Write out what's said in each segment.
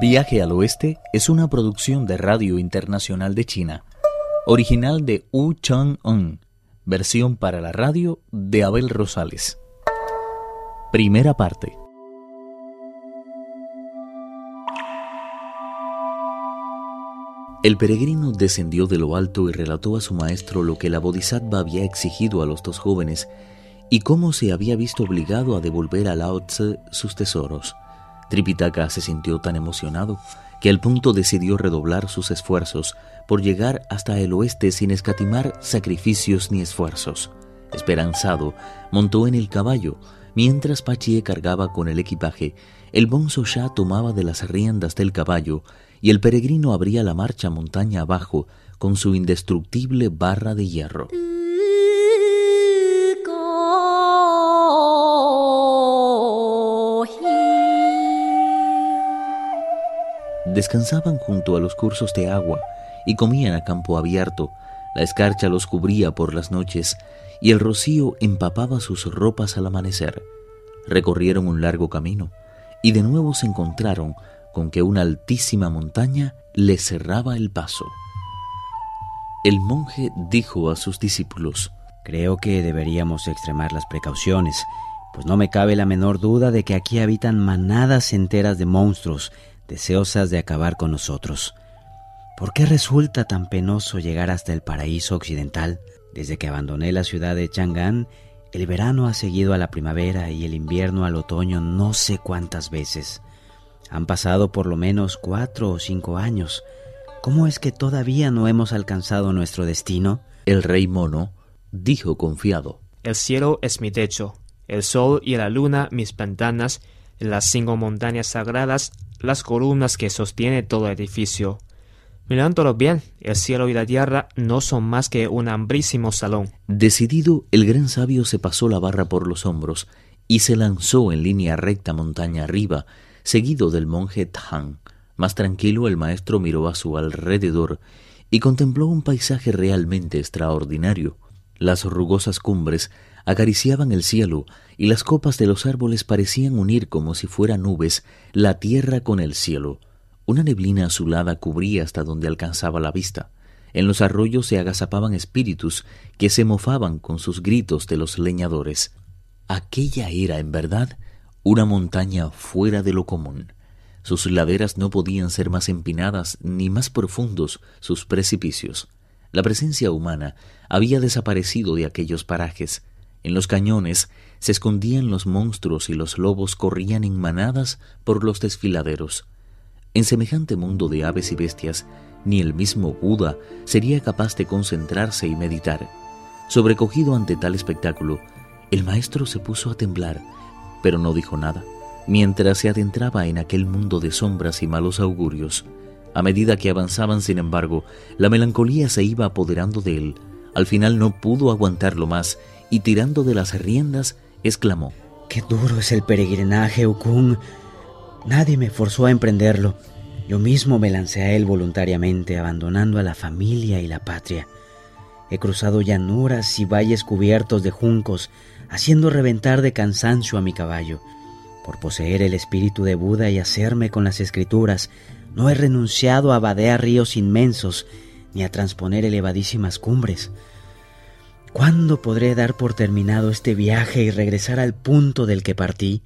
Viaje al Oeste es una producción de Radio Internacional de China, original de Wu Chang-un, versión para la radio de Abel Rosales. Primera parte. El peregrino descendió de lo alto y relató a su maestro lo que la Bodhisattva había exigido a los dos jóvenes y cómo se había visto obligado a devolver a Lao Tse sus tesoros. Tripitaka se sintió tan emocionado que al punto decidió redoblar sus esfuerzos por llegar hasta el oeste sin escatimar sacrificios ni esfuerzos. Esperanzado, montó en el caballo, mientras Pachie cargaba con el equipaje, el bonzo ya tomaba de las riendas del caballo y el peregrino abría la marcha montaña abajo con su indestructible barra de hierro. Descansaban junto a los cursos de agua y comían a campo abierto. La escarcha los cubría por las noches y el rocío empapaba sus ropas al amanecer. Recorrieron un largo camino y de nuevo se encontraron con que una altísima montaña les cerraba el paso. El monje dijo a sus discípulos, Creo que deberíamos extremar las precauciones, pues no me cabe la menor duda de que aquí habitan manadas enteras de monstruos deseosas de acabar con nosotros. ¿Por qué resulta tan penoso llegar hasta el paraíso occidental? Desde que abandoné la ciudad de Chang'an, el verano ha seguido a la primavera y el invierno al otoño no sé cuántas veces. Han pasado por lo menos cuatro o cinco años. ¿Cómo es que todavía no hemos alcanzado nuestro destino? El rey mono dijo confiado. El cielo es mi techo, el sol y la luna mis ventanas, las cinco montañas sagradas las columnas que sostiene todo edificio. Mirándolo bien, el cielo y la tierra no son más que un hambrísimo salón. Decidido, el gran sabio se pasó la barra por los hombros y se lanzó en línea recta montaña arriba, seguido del monje Tang. Más tranquilo, el maestro miró a su alrededor y contempló un paisaje realmente extraordinario. Las rugosas cumbres acariciaban el cielo y las copas de los árboles parecían unir como si fueran nubes la tierra con el cielo. Una neblina azulada cubría hasta donde alcanzaba la vista. En los arroyos se agazapaban espíritus que se mofaban con sus gritos de los leñadores. Aquella era, en verdad, una montaña fuera de lo común. Sus laderas no podían ser más empinadas ni más profundos sus precipicios. La presencia humana había desaparecido de aquellos parajes. En los cañones se escondían los monstruos y los lobos corrían en manadas por los desfiladeros. En semejante mundo de aves y bestias, ni el mismo Buda sería capaz de concentrarse y meditar. Sobrecogido ante tal espectáculo, el maestro se puso a temblar, pero no dijo nada, mientras se adentraba en aquel mundo de sombras y malos augurios. A medida que avanzaban, sin embargo, la melancolía se iba apoderando de él. Al final no pudo aguantarlo más y tirando de las riendas, exclamó. Qué duro es el peregrinaje, Ukun. Nadie me forzó a emprenderlo. Yo mismo me lancé a él voluntariamente, abandonando a la familia y la patria. He cruzado llanuras y valles cubiertos de juncos, haciendo reventar de cansancio a mi caballo. Por poseer el espíritu de Buda y hacerme con las escrituras, no he renunciado a vadear ríos inmensos ni a transponer elevadísimas cumbres. ¿Cuándo podré dar por terminado este viaje y regresar al punto del que partí?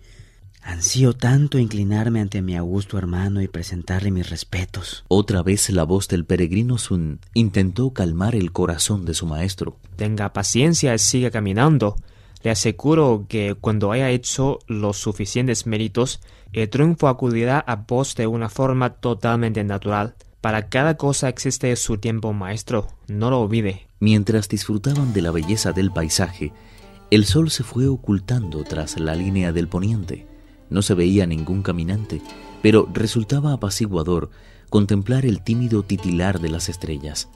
Ansío tanto inclinarme ante mi augusto hermano y presentarle mis respetos. Otra vez la voz del peregrino Sun intentó calmar el corazón de su maestro. Tenga paciencia y siga caminando. Le aseguro que cuando haya hecho los suficientes méritos, el triunfo acudirá a vos de una forma totalmente natural. Para cada cosa existe su tiempo maestro, no lo olvide. Mientras disfrutaban de la belleza del paisaje, el sol se fue ocultando tras la línea del poniente. No se veía ningún caminante, pero resultaba apaciguador contemplar el tímido titilar de las estrellas.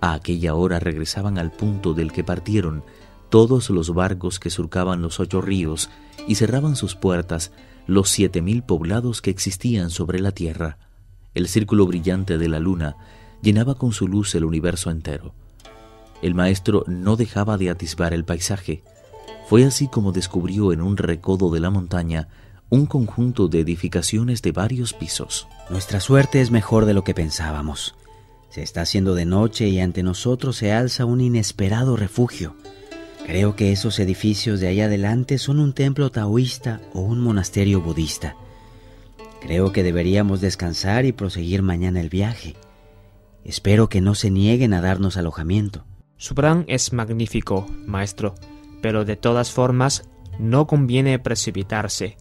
A aquella hora regresaban al punto del que partieron todos los barcos que surcaban los ocho ríos y cerraban sus puertas los siete mil poblados que existían sobre la tierra. El círculo brillante de la luna llenaba con su luz el universo entero. El maestro no dejaba de atisbar el paisaje. Fue así como descubrió en un recodo de la montaña un conjunto de edificaciones de varios pisos. Nuestra suerte es mejor de lo que pensábamos. Se está haciendo de noche y ante nosotros se alza un inesperado refugio. Creo que esos edificios de ahí adelante son un templo taoísta o un monasterio budista. Creo que deberíamos descansar y proseguir mañana el viaje. Espero que no se nieguen a darnos alojamiento. Su plan es magnífico, maestro, pero de todas formas no conviene precipitarse.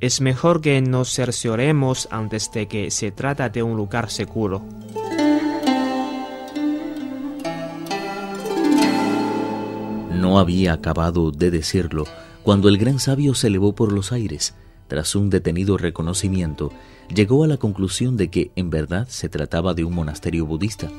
Es mejor que nos cercioremos antes de que se trata de un lugar seguro. No había acabado de decirlo cuando el gran sabio se elevó por los aires. Tras un detenido reconocimiento, llegó a la conclusión de que en verdad se trataba de un monasterio budista.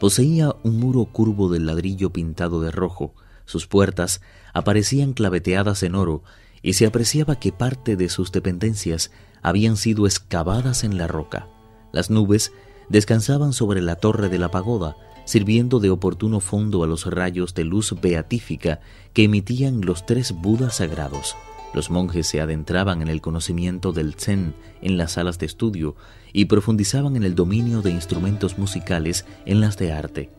Poseía un muro curvo de ladrillo pintado de rojo, sus puertas aparecían claveteadas en oro y se apreciaba que parte de sus dependencias habían sido excavadas en la roca. Las nubes descansaban sobre la torre de la pagoda, sirviendo de oportuno fondo a los rayos de luz beatífica que emitían los tres Budas sagrados. Los monjes se adentraban en el conocimiento del Zen en las salas de estudio y profundizaban en el dominio de instrumentos musicales en las de arte.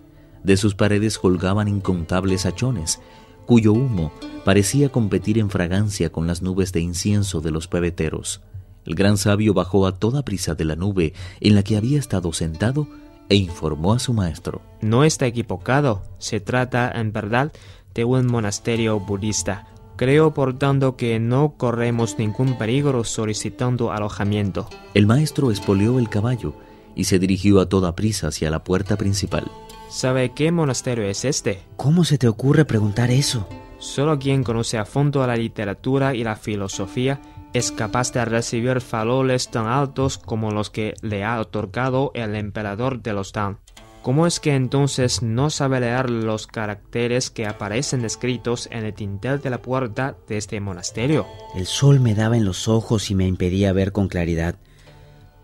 De sus paredes colgaban incontables hachones, cuyo humo parecía competir en fragancia con las nubes de incienso de los pebeteros. El gran sabio bajó a toda prisa de la nube en la que había estado sentado e informó a su maestro. No está equivocado. Se trata, en verdad, de un monasterio budista Creo, por tanto, que no corremos ningún peligro solicitando alojamiento. El maestro espolió el caballo y se dirigió a toda prisa hacia la puerta principal. ¿Sabe qué monasterio es este? ¿Cómo se te ocurre preguntar eso? Solo quien conoce a fondo la literatura y la filosofía es capaz de recibir valores tan altos como los que le ha otorgado el emperador de los Tang. ¿Cómo es que entonces no sabe leer los caracteres que aparecen escritos en el tintel de la puerta de este monasterio? El sol me daba en los ojos y me impedía ver con claridad.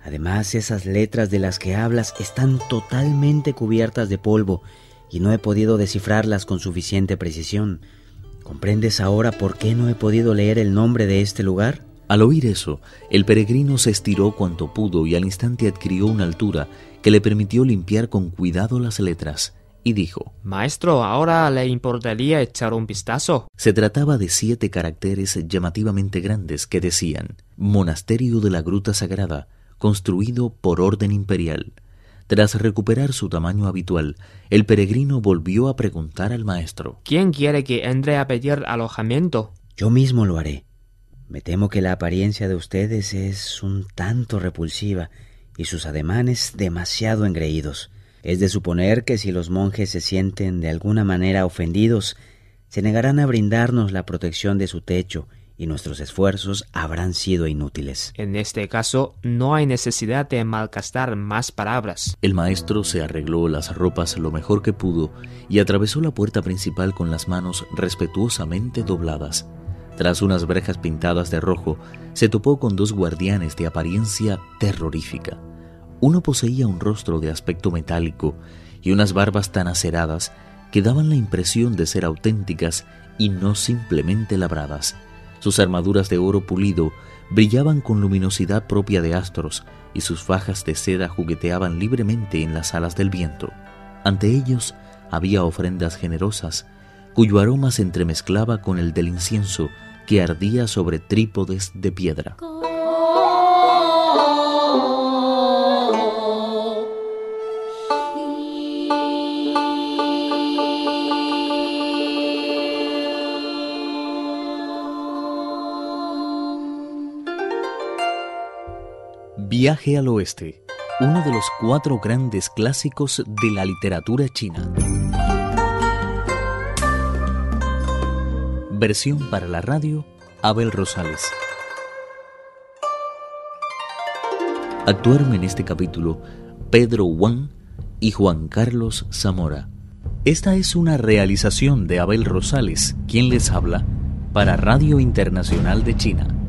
Además, esas letras de las que hablas están totalmente cubiertas de polvo y no he podido descifrarlas con suficiente precisión. ¿Comprendes ahora por qué no he podido leer el nombre de este lugar? Al oír eso, el peregrino se estiró cuanto pudo y al instante adquirió una altura que le permitió limpiar con cuidado las letras, y dijo Maestro, ahora le importaría echar un vistazo. Se trataba de siete caracteres llamativamente grandes que decían Monasterio de la Gruta Sagrada, construido por orden imperial. Tras recuperar su tamaño habitual, el peregrino volvió a preguntar al maestro ¿Quién quiere que entre a pedir alojamiento? Yo mismo lo haré. Me temo que la apariencia de ustedes es un tanto repulsiva y sus ademanes demasiado engreídos. Es de suponer que si los monjes se sienten de alguna manera ofendidos, se negarán a brindarnos la protección de su techo y nuestros esfuerzos habrán sido inútiles. En este caso, no hay necesidad de malgastar más palabras. El maestro se arregló las ropas lo mejor que pudo y atravesó la puerta principal con las manos respetuosamente dobladas. Tras unas brejas pintadas de rojo, se topó con dos guardianes de apariencia terrorífica. Uno poseía un rostro de aspecto metálico y unas barbas tan aceradas que daban la impresión de ser auténticas y no simplemente labradas. Sus armaduras de oro pulido brillaban con luminosidad propia de astros y sus fajas de seda jugueteaban libremente en las alas del viento. Ante ellos había ofrendas generosas, cuyo aroma se entremezclaba con el del incienso que ardía sobre trípodes de piedra. Viaje al Oeste, uno de los cuatro grandes clásicos de la literatura china. Versión para la radio, Abel Rosales. Actuaron en este capítulo Pedro Wang y Juan Carlos Zamora. Esta es una realización de Abel Rosales, quien les habla, para Radio Internacional de China.